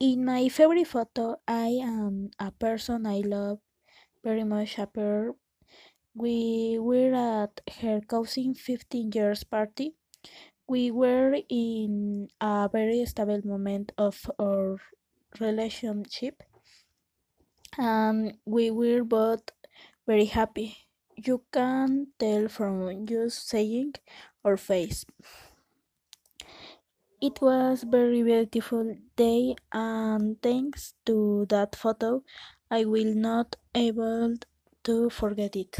In my favorite photo, I am a person I love very much appear. We were at her cousin 15 years party. We were in a very stable moment of our relationship and we were both very happy. You can tell from just saying our face. It was very beautiful day and thanks to that photo I will not able to forget it.